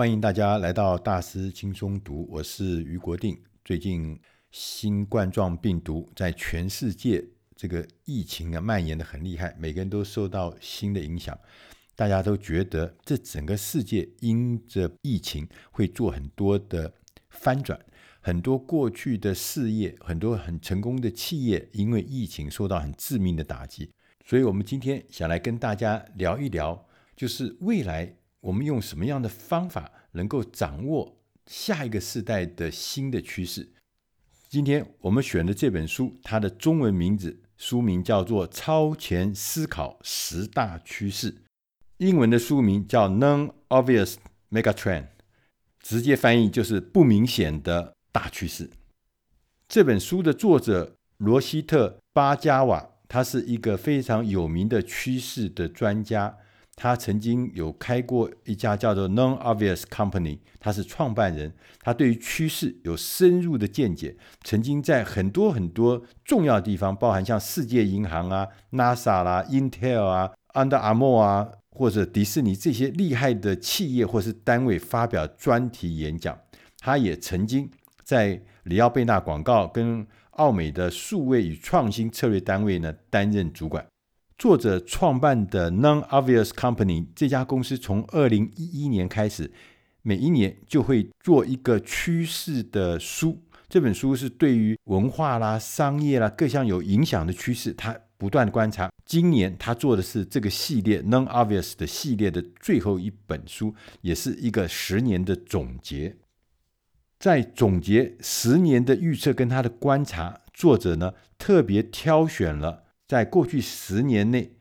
欢迎大家来到大师轻松读，我是余国定。最近新冠状病毒在全世界这个疫情啊蔓延得很厉害，每个人都受到新的影响，大家都觉得这整个世界因着疫情会做很多的翻转，很多过去的事业，很多很成功的企业，因为疫情受到很致命的打击，所以我们今天想来跟大家聊一聊，就是未来。我们用什么样的方法能够掌握下一个世代的新的趋势？今天我们选的这本书，它的中文名字书名叫做《超前思考十大趋势》，英文的书名叫《Non-Obvious Megatrend》，直接翻译就是不明显的大趋势。这本书的作者罗希特·巴加瓦，他是一个非常有名的趋势的专家。他曾经有开过一家叫做 Non-Obvious Company，他是创办人，他对于趋势有深入的见解，曾经在很多很多重要地方，包含像世界银行啊、NASA 啦、Intel 啊、Under Armour 啊，或者迪士尼这些厉害的企业或是单位发表专题演讲。他也曾经在里奥贝纳广告跟奥美的数位与创新策略单位呢担任主管。作者创办的 Non-Obvious Company 这家公司，从二零一一年开始，每一年就会做一个趋势的书。这本书是对于文化啦、商业啦各项有影响的趋势，他不断观察。今年他做的是这个系列 Non-Obvious 的系列的最后一本书，也是一个十年的总结。在总结十年的预测跟他的观察，作者呢特别挑选了。在过去十年内，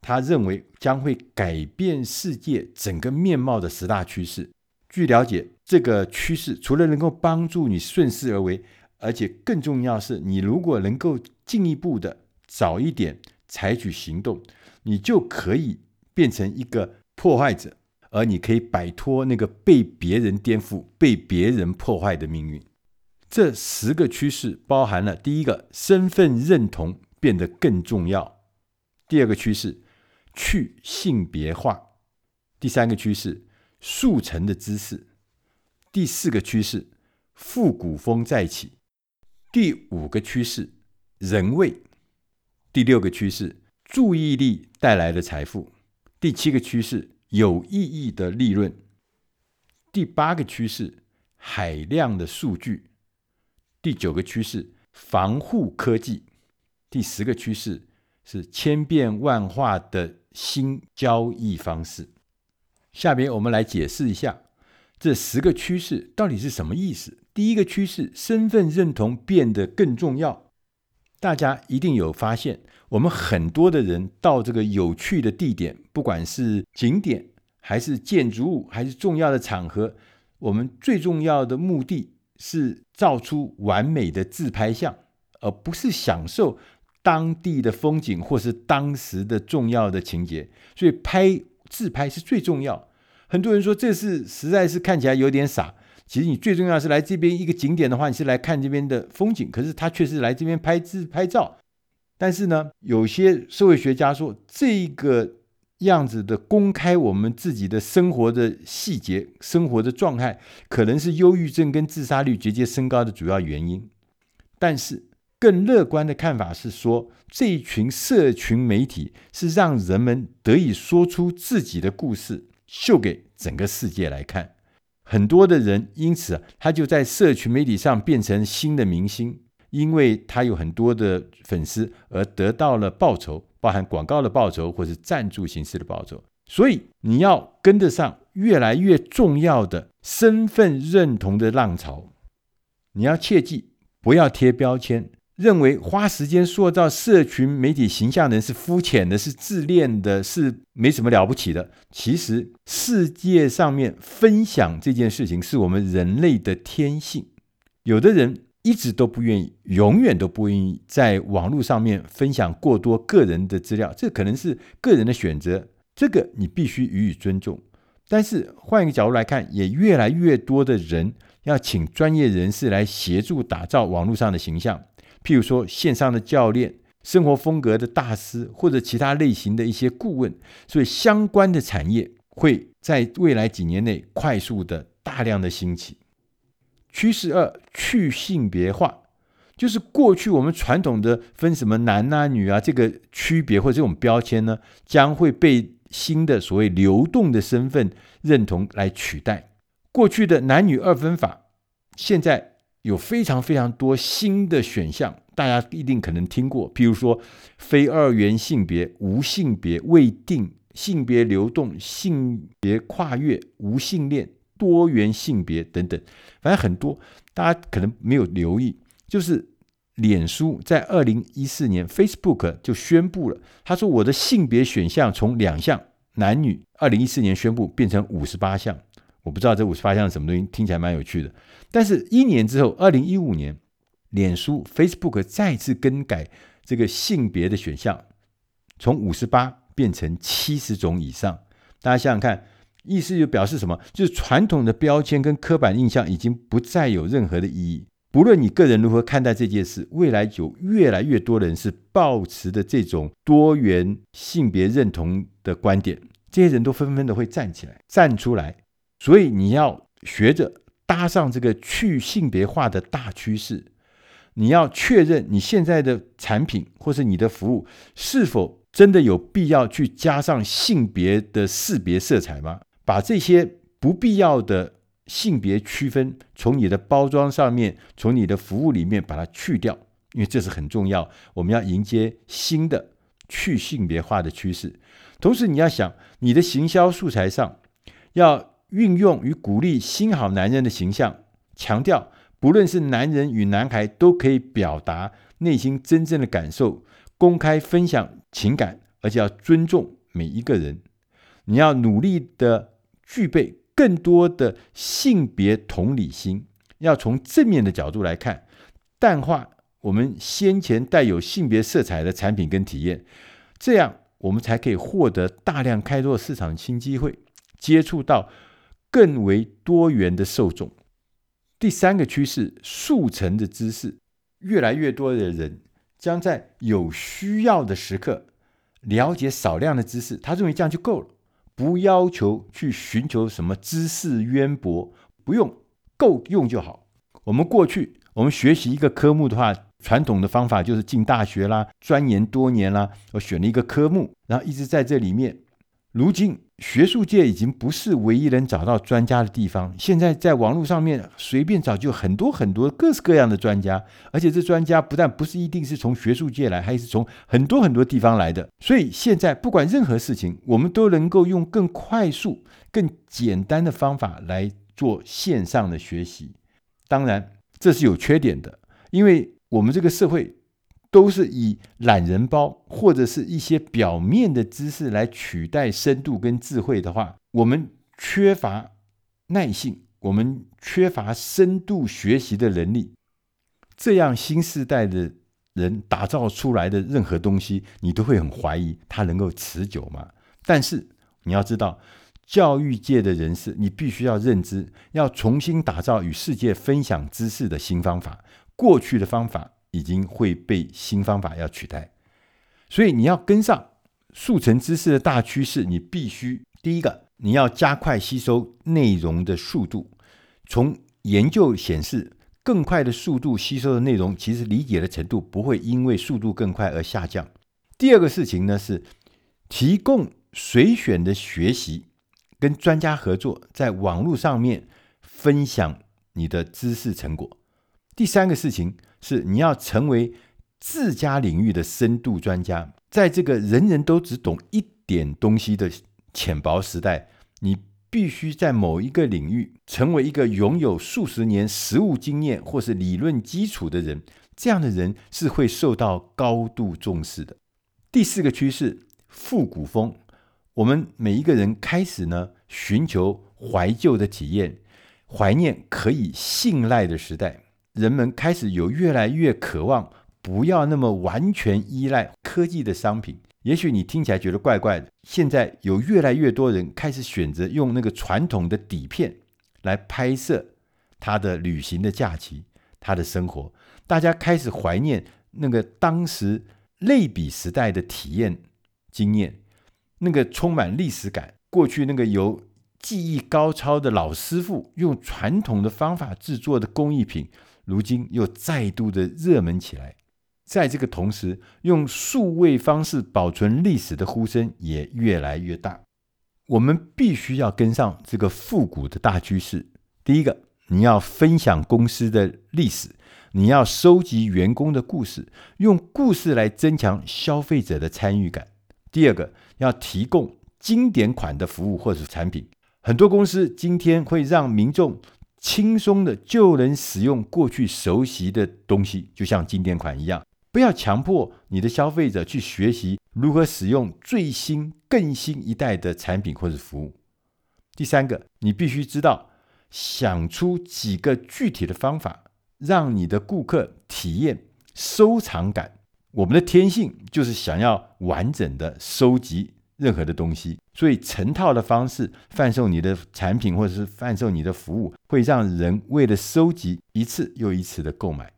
他认为将会改变世界整个面貌的十大趋势。据了解，这个趋势除了能够帮助你顺势而为，而且更重要是，你如果能够进一步的早一点采取行动，你就可以变成一个破坏者，而你可以摆脱那个被别人颠覆、被别人破坏的命运。这十个趋势包含了第一个身份认同。变得更重要。第二个趋势，去性别化。第三个趋势，速成的知识。第四个趋势，复古风再起。第五个趋势，人味。第六个趋势，注意力带来的财富。第七个趋势，有意义的利润。第八个趋势，海量的数据。第九个趋势，防护科技。第十个趋势是千变万化的新交易方式。下边我们来解释一下这十个趋势到底是什么意思。第一个趋势，身份认同变得更重要。大家一定有发现，我们很多的人到这个有趣的地点，不管是景点还是建筑物，还是重要的场合，我们最重要的目的是照出完美的自拍像，而不是享受。当地的风景，或是当时的重要的情节，所以拍自拍是最重要。很多人说这是实在是看起来有点傻。其实你最重要是来这边一个景点的话，你是来看这边的风景，可是他却是来这边拍自拍照。但是呢，有些社会学家说，这个样子的公开我们自己的生活的细节、生活的状态，可能是忧郁症跟自杀率节节升高的主要原因。但是。更乐观的看法是说，这一群社群媒体是让人们得以说出自己的故事，秀给整个世界来看。很多的人因此他就在社群媒体上变成新的明星，因为他有很多的粉丝而得到了报酬，包含广告的报酬或是赞助形式的报酬。所以你要跟得上越来越重要的身份认同的浪潮，你要切记不要贴标签。认为花时间塑造社群媒体形象的人是肤浅的，是自恋的，是没什么了不起的。其实，世界上面分享这件事情是我们人类的天性。有的人一直都不愿意，永远都不愿意在网络上面分享过多个人的资料，这可能是个人的选择，这个你必须予以尊重。但是换一个角度来看，也越来越多的人要请专业人士来协助打造网络上的形象。譬如说，线上的教练、生活风格的大师，或者其他类型的一些顾问，所以相关的产业会在未来几年内快速的大量的兴起。趋势二，去性别化，就是过去我们传统的分什么男啊、女啊这个区别或者这种标签呢，将会被新的所谓流动的身份认同来取代。过去的男女二分法，现在有非常非常多新的选项，大家一定可能听过，譬如说非二元性别、无性别、未定、性别流动、性别跨越、无性恋。多元性别等等，反正很多，大家可能没有留意，就是脸书在二零一四年，Facebook 就宣布了，他说我的性别选项从两项男女，二零一四年宣布变成五十八项，我不知道这五十八项什么东西，听起来蛮有趣的。但是，一年之后，二零一五年，脸书 Facebook 再次更改这个性别的选项，从五十八变成七十种以上，大家想想看。意思就表示什么？就是传统的标签跟刻板印象已经不再有任何的意义。不论你个人如何看待这件事，未来有越来越多人是抱持的这种多元性别认同的观点，这些人都纷纷的会站起来、站出来。所以你要学着搭上这个去性别化的大趋势，你要确认你现在的产品或是你的服务是否真的有必要去加上性别的识别色彩吗？把这些不必要的性别区分从你的包装上面，从你的服务里面把它去掉，因为这是很重要。我们要迎接新的去性别化的趋势。同时，你要想你的行销素材上要运用与鼓励新好男人的形象，强调不论是男人与男孩都可以表达内心真正的感受，公开分享情感，而且要尊重每一个人。你要努力的。具备更多的性别同理心，要从正面的角度来看，淡化我们先前带有性别色彩的产品跟体验，这样我们才可以获得大量开拓市场新机会，接触到更为多元的受众。第三个趋势，速成的知识，越来越多的人将在有需要的时刻了解少量的知识，他认为这样就够了。不要求去寻求什么知识渊博，不用，够用就好。我们过去，我们学习一个科目的话，传统的方法就是进大学啦，钻研多年啦，我选了一个科目，然后一直在这里面。如今，学术界已经不是唯一能找到专家的地方。现在在网络上面随便找，就很多很多各式各样的专家，而且这专家不但不是一定是从学术界来，还是从很多很多地方来的。所以现在不管任何事情，我们都能够用更快速、更简单的方法来做线上的学习。当然，这是有缺点的，因为我们这个社会。都是以懒人包或者是一些表面的知识来取代深度跟智慧的话，我们缺乏耐性，我们缺乏深度学习的能力。这样新时代的人打造出来的任何东西，你都会很怀疑它能够持久吗？但是你要知道，教育界的人士，你必须要认知，要重新打造与世界分享知识的新方法，过去的方法。已经会被新方法要取代，所以你要跟上速成知识的大趋势，你必须第一个，你要加快吸收内容的速度。从研究显示，更快的速度吸收的内容，其实理解的程度不会因为速度更快而下降。第二个事情呢，是提供随选的学习，跟专家合作，在网络上面分享你的知识成果。第三个事情。是你要成为自家领域的深度专家，在这个人人都只懂一点东西的浅薄时代，你必须在某一个领域成为一个拥有数十年实务经验或是理论基础的人。这样的人是会受到高度重视的。第四个趋势，复古风，我们每一个人开始呢，寻求怀旧的体验，怀念可以信赖的时代。人们开始有越来越渴望，不要那么完全依赖科技的商品。也许你听起来觉得怪怪的。现在有越来越多人开始选择用那个传统的底片来拍摄他的旅行的假期、他的生活。大家开始怀念那个当时类比时代的体验经验，那个充满历史感。过去那个由技艺高超的老师傅用传统的方法制作的工艺品，如今又再度的热门起来。在这个同时，用数位方式保存历史的呼声也越来越大。我们必须要跟上这个复古的大趋势。第一个，你要分享公司的历史，你要收集员工的故事，用故事来增强消费者的参与感。第二个，要提供经典款的服务或者产品。很多公司今天会让民众轻松的就能使用过去熟悉的东西，就像经典款一样。不要强迫你的消费者去学习如何使用最新、更新一代的产品或者服务。第三个，你必须知道，想出几个具体的方法，让你的顾客体验收藏感。我们的天性就是想要完整的收集。任何的东西，所以成套的方式贩售你的产品或者是贩售你的服务，会让人为了收集一次又一次的购买。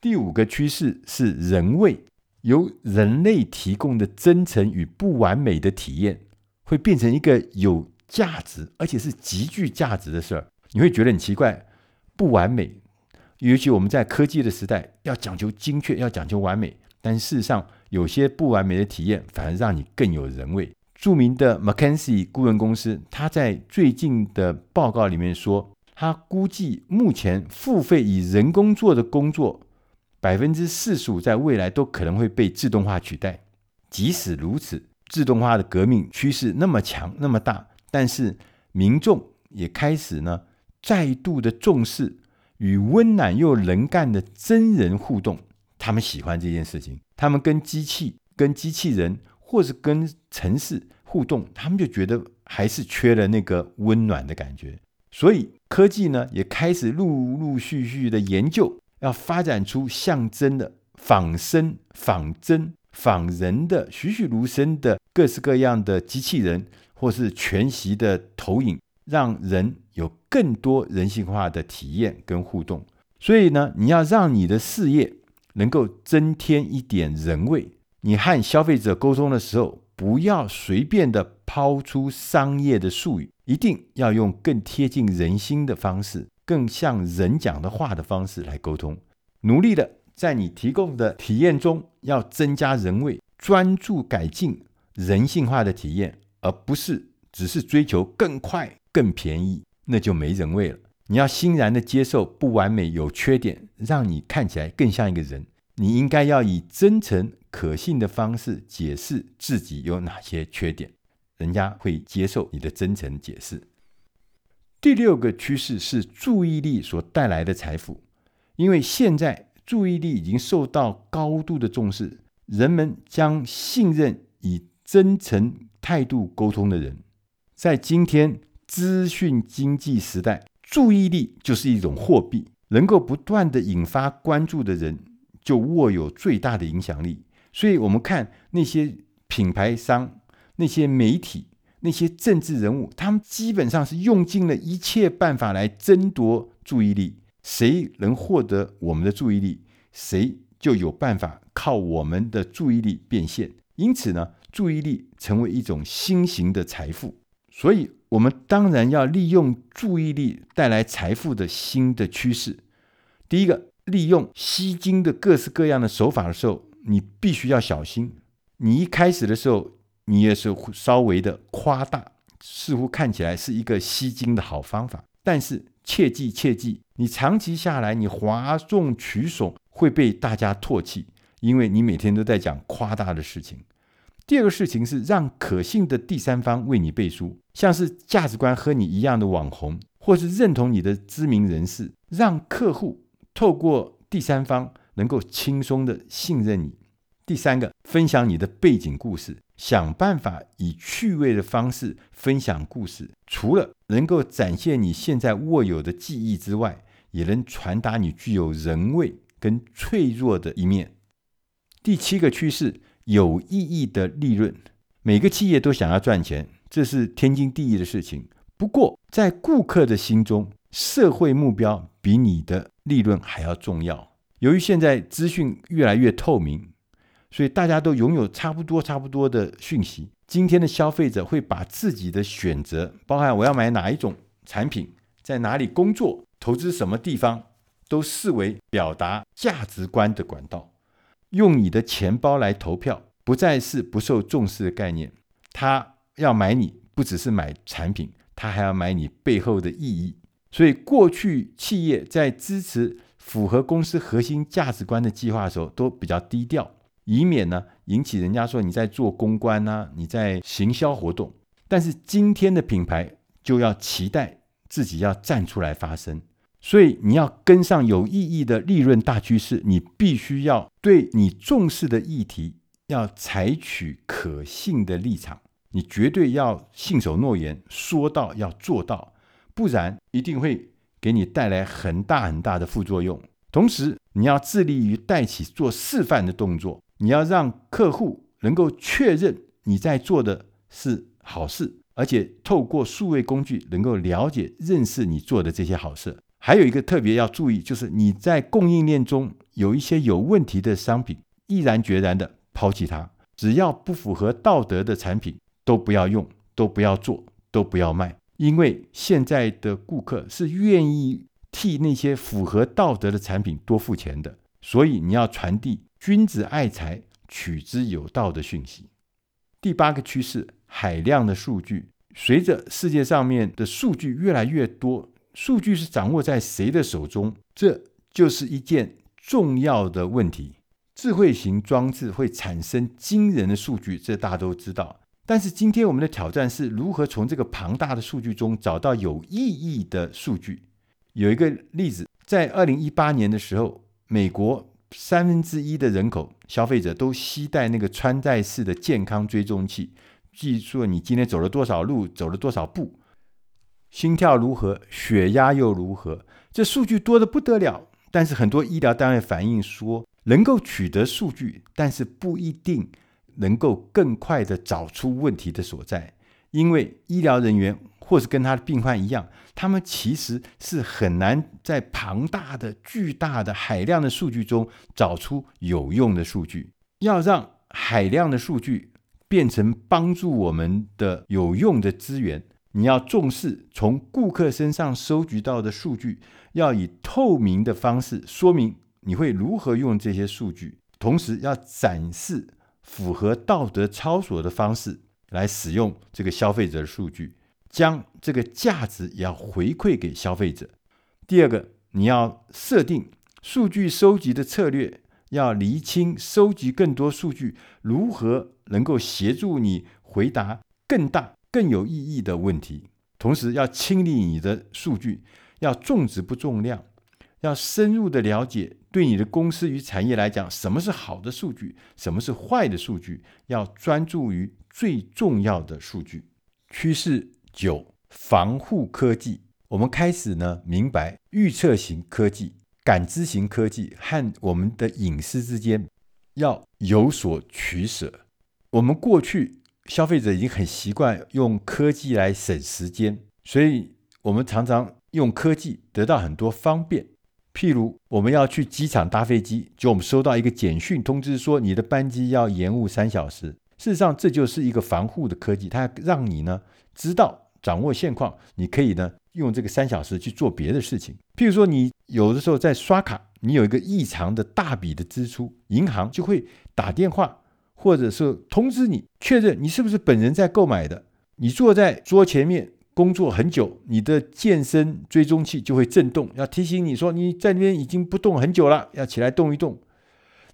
第五个趋势是人味，由人类提供的真诚与不完美的体验，会变成一个有价值而且是极具价值的事儿。你会觉得很奇怪，不完美，尤其我们在科技的时代，要讲究精确，要讲究完美，但事实上有些不完美的体验反而让你更有人味。著名的 McKinsey 顾问公司，他在最近的报告里面说，他估计目前付费以人工做的工作，百分之四十五在未来都可能会被自动化取代。即使如此，自动化的革命趋势那么强那么大，但是民众也开始呢再度的重视与温暖又能干的真人互动，他们喜欢这件事情，他们跟机器、跟机器人。或是跟城市互动，他们就觉得还是缺了那个温暖的感觉。所以科技呢，也开始陆陆续续的研究，要发展出象征的仿生、仿真、仿人的栩栩如生的各式各样的机器人，或是全息的投影，让人有更多人性化的体验跟互动。所以呢，你要让你的事业能够增添一点人味。你和消费者沟通的时候，不要随便的抛出商业的术语，一定要用更贴近人心的方式，更像人讲的话的方式来沟通。努力的在你提供的体验中要增加人味，专注改进人性化的体验，而不是只是追求更快、更便宜，那就没人味了。你要欣然的接受不完美、有缺点，让你看起来更像一个人。你应该要以真诚、可信的方式解释自己有哪些缺点，人家会接受你的真诚解释。第六个趋势是注意力所带来的财富，因为现在注意力已经受到高度的重视，人们将信任以真诚态度沟通的人。在今天资讯经济时代，注意力就是一种货币，能够不断地引发关注的人。就握有最大的影响力，所以我们看那些品牌商、那些媒体、那些政治人物，他们基本上是用尽了一切办法来争夺注意力。谁能获得我们的注意力，谁就有办法靠我们的注意力变现。因此呢，注意力成为一种新型的财富。所以，我们当然要利用注意力带来财富的新的趋势。第一个。利用吸金的各式各样的手法的时候，你必须要小心。你一开始的时候，你也是稍微的夸大，似乎看起来是一个吸睛的好方法。但是切记切记，你长期下来，你哗众取宠会被大家唾弃，因为你每天都在讲夸大的事情。第二个事情是让可信的第三方为你背书，像是价值观和你一样的网红，或是认同你的知名人士，让客户。透过第三方能够轻松的信任你。第三个，分享你的背景故事，想办法以趣味的方式分享故事。除了能够展现你现在握有的技艺之外，也能传达你具有人味跟脆弱的一面。第七个趋势，有意义的利润。每个企业都想要赚钱，这是天经地义的事情。不过，在顾客的心中，社会目标比你的利润还要重要。由于现在资讯越来越透明，所以大家都拥有差不多差不多的讯息。今天的消费者会把自己的选择，包含我要买哪一种产品，在哪里工作，投资什么地方，都视为表达价值观的管道。用你的钱包来投票，不再是不受重视的概念。他要买你，不只是买产品，他还要买你背后的意义。所以，过去企业在支持符合公司核心价值观的计划的时候，都比较低调。以免呢引起人家说你在做公关啊，你在行销活动。但是今天的品牌就要期待自己要站出来发声，所以你要跟上有意义的利润大趋势，你必须要对你重视的议题要采取可信的立场，你绝对要信守诺言，说到要做到，不然一定会给你带来很大很大的副作用。同时，你要致力于带起做示范的动作。你要让客户能够确认你在做的是好事，而且透过数位工具能够了解、认识你做的这些好事。还有一个特别要注意，就是你在供应链中有一些有问题的商品，毅然决然的抛弃它。只要不符合道德的产品，都不要用，都不要做，都不要卖。因为现在的顾客是愿意替那些符合道德的产品多付钱的，所以你要传递。君子爱财，取之有道的讯息。第八个趋势，海量的数据。随着世界上面的数据越来越多，数据是掌握在谁的手中？这就是一件重要的问题。智慧型装置会产生惊人的数据，这大家都知道。但是今天我们的挑战是如何从这个庞大的数据中找到有意义的数据。有一个例子，在二零一八年的时候，美国。三分之一的人口消费者都携带那个穿戴式的健康追踪器，记住你今天走了多少路，走了多少步，心跳如何，血压又如何，这数据多得不得了。但是很多医疗单位反映说，能够取得数据，但是不一定能够更快地找出问题的所在，因为医疗人员。或是跟他的病患一样，他们其实是很难在庞大的、巨大的、海量的数据中找出有用的数据。要让海量的数据变成帮助我们的有用的资源，你要重视从顾客身上收集到的数据，要以透明的方式说明你会如何用这些数据，同时要展示符合道德操守的方式来使用这个消费者的数据。将这个价值也要回馈给消费者。第二个，你要设定数据收集的策略，要厘清收集更多数据如何能够协助你回答更大、更有意义的问题。同时，要清理你的数据，要重质不重量，要深入的了解对你的公司与产业来讲，什么是好的数据，什么是坏的数据，要专注于最重要的数据趋势。九、防护科技，我们开始呢明白预测型科技、感知型科技和我们的隐私之间要有所取舍。我们过去消费者已经很习惯用科技来省时间，所以我们常常用科技得到很多方便。譬如我们要去机场搭飞机，就我们收到一个简讯通知说你的班机要延误三小时。事实上，这就是一个防护的科技，它让你呢知道。掌握现况，你可以呢用这个三小时去做别的事情。譬如说，你有的时候在刷卡，你有一个异常的大笔的支出，银行就会打电话或者是通知你，确认你是不是本人在购买的。你坐在桌前面工作很久，你的健身追踪器就会震动，要提醒你说你在那边已经不动很久了，要起来动一动。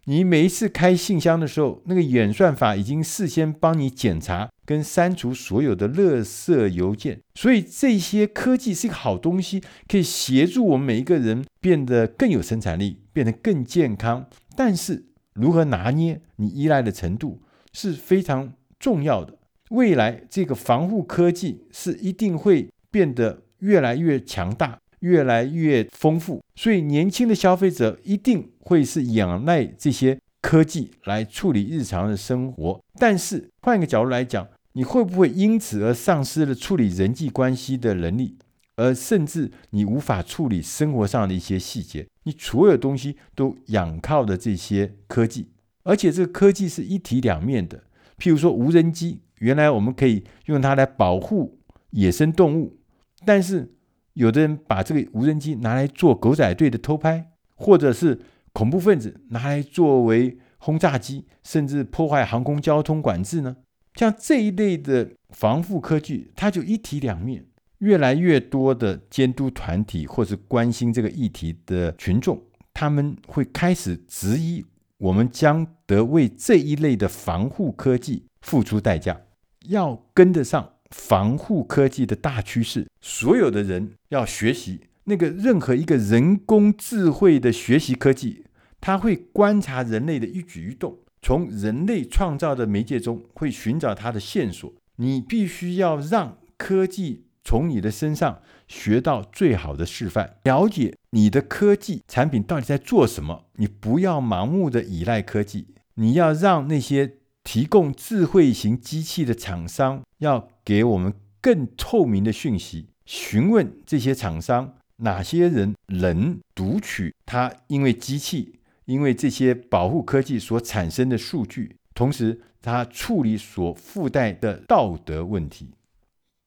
你每一次开信箱的时候，那个演算法已经事先帮你检查跟删除所有的垃圾邮件，所以这些科技是一个好东西，可以协助我们每一个人变得更有生产力，变得更健康。但是如何拿捏你依赖的程度是非常重要的。未来这个防护科技是一定会变得越来越强大。越来越丰富，所以年轻的消费者一定会是仰赖这些科技来处理日常的生活。但是换一个角度来讲，你会不会因此而丧失了处理人际关系的能力，而甚至你无法处理生活上的一些细节？你所有东西都仰靠的这些科技，而且这个科技是一体两面的。譬如说无人机原来我们可以用它来保护野生动物，但是有的人把这个无人机拿来做狗仔队的偷拍，或者是恐怖分子拿来作为轰炸机，甚至破坏航空交通管制呢？像这一类的防护科技，它就一体两面。越来越多的监督团体或是关心这个议题的群众，他们会开始质疑：我们将得为这一类的防护科技付出代价。要跟得上防护科技的大趋势，所有的人要学习那个任何一个人工智慧的学习科技，它会观察人类的一举一动，从人类创造的媒介中会寻找它的线索。你必须要让科技。从你的身上学到最好的示范，了解你的科技产品到底在做什么。你不要盲目的依赖科技，你要让那些提供智慧型机器的厂商要给我们更透明的讯息。询问这些厂商，哪些人能读取它因为机器、因为这些保护科技所产生的数据，同时它处理所附带的道德问题。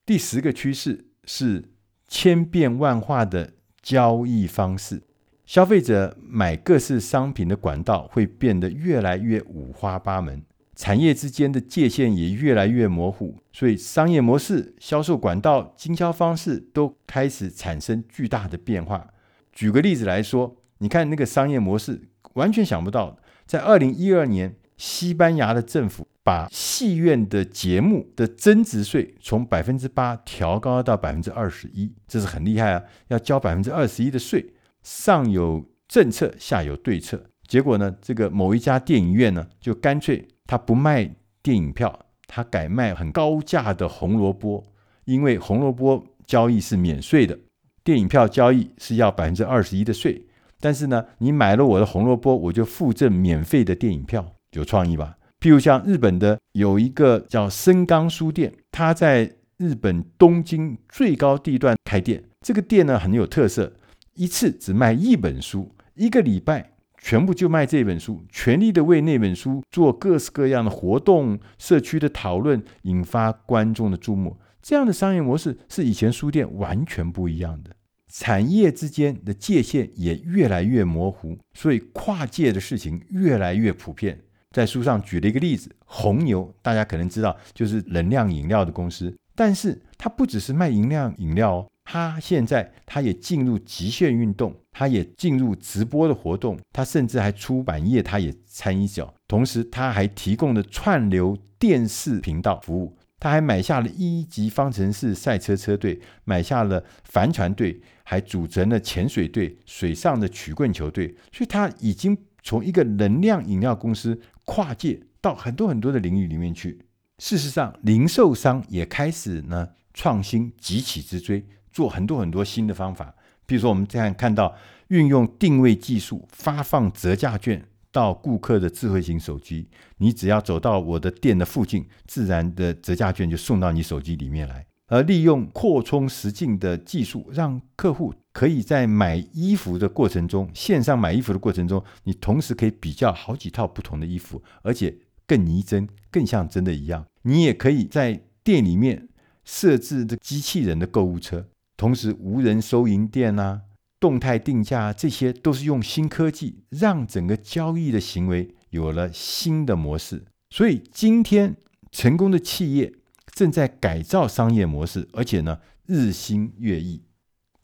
第十个趋势是千变万化的交易方式，消费者买各式商品的管道会变得越来越五花八门，产业之间的界限也越来越模糊，所以商业模式、销售管道、经销方式都开始产生巨大的变化。举个例子来说，你看那个商业模式，完全想不到，在二零一二年，西班牙的政府。把戏院的节目的增值税从百分之八调高到百分之二十一，这是很厉害啊！要交百分之二十一的税，上有政策，下有对策。结果呢，这个某一家电影院呢，就干脆他不卖电影票，他改卖很高价的红萝卜，因为红萝卜交易是免税的，电影票交易是要百分之二十一的税。但是呢，你买了我的红萝卜，我就附赠免费的电影票，有创意吧？譬如像日本的有一个叫森冈书店，它在日本东京最高地段开店。这个店呢很有特色，一次只卖一本书，一个礼拜全部就卖这本书，全力的为那本书做各式各样的活动、社区的讨论，引发观众的注目。这样的商业模式是以前书店完全不一样的。产业之间的界限也越来越模糊，所以跨界的事情越来越普遍。在书上举了一个例子，红牛大家可能知道，就是能量饮料的公司。但是它不只是卖能量饮料哦，他现在他也进入极限运动，他也进入直播的活动，他甚至还出版业，他也参一脚。同时，他还提供了串流电视频道服务，他还买下了一级方程式赛车车队，买下了帆船队，还组成了潜水队、水上的曲棍球队。所以，他已经从一个能量饮料公司。跨界到很多很多的领域里面去。事实上，零售商也开始呢创新，急起直追，做很多很多新的方法。比如说，我们这样看到运用定位技术发放折价券到顾客的智慧型手机，你只要走到我的店的附近，自然的折价券就送到你手机里面来。而利用扩充实境的技术，让客户可以在买衣服的过程中，线上买衣服的过程中，你同时可以比较好几套不同的衣服，而且更拟真，更像真的一样。你也可以在店里面设置的机器人的购物车，同时无人收银店啊，动态定价啊，这些都是用新科技让整个交易的行为有了新的模式。所以今天成功的企业。正在改造商业模式，而且呢，日新月异。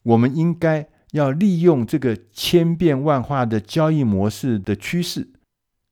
我们应该要利用这个千变万化的交易模式的趋势。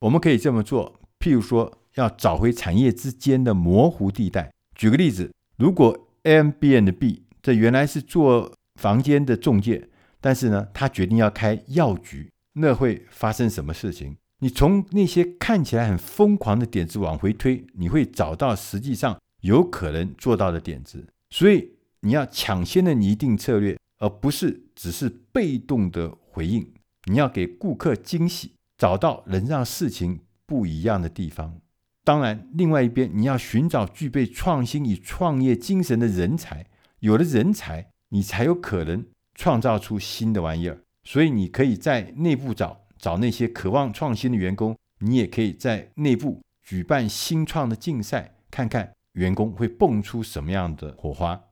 我们可以这么做，譬如说，要找回产业之间的模糊地带。举个例子，如果 A、B、N 的 B 这原来是做房间的中介，但是呢，他决定要开药局，那会发生什么事情？你从那些看起来很疯狂的点子往回推，你会找到实际上。有可能做到的点子，所以你要抢先的拟定策略，而不是只是被动的回应。你要给顾客惊喜，找到能让事情不一样的地方。当然，另外一边你要寻找具备创新与创业精神的人才。有了人才，你才有可能创造出新的玩意儿。所以，你可以在内部找找那些渴望创新的员工，你也可以在内部举办新创的竞赛，看看。员工会蹦出什么样的火花。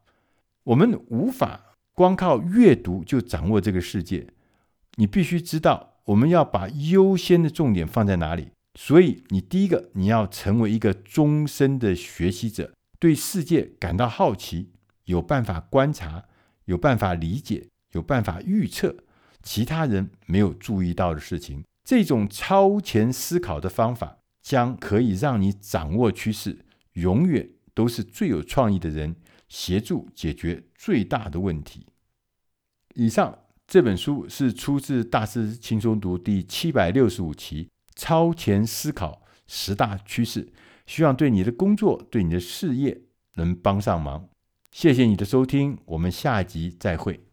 我们无法光靠阅读就掌握这个世界，你必须知道我们要把优先的重点放在哪里。所以，你第一个，你要成为一个终身的学习者，对世界感到好奇，有办法观察，有办法理解，有办法预测其他人没有注意到的事情。这种超前思考的方法，将可以让你掌握趋势，永远都是最有创意的人，协助解决最大的问题。以上这本书是出自《大师轻松读》第七百六十五期。超前思考十大趋势，希望对你的工作、对你的事业能帮上忙。谢谢你的收听，我们下集再会。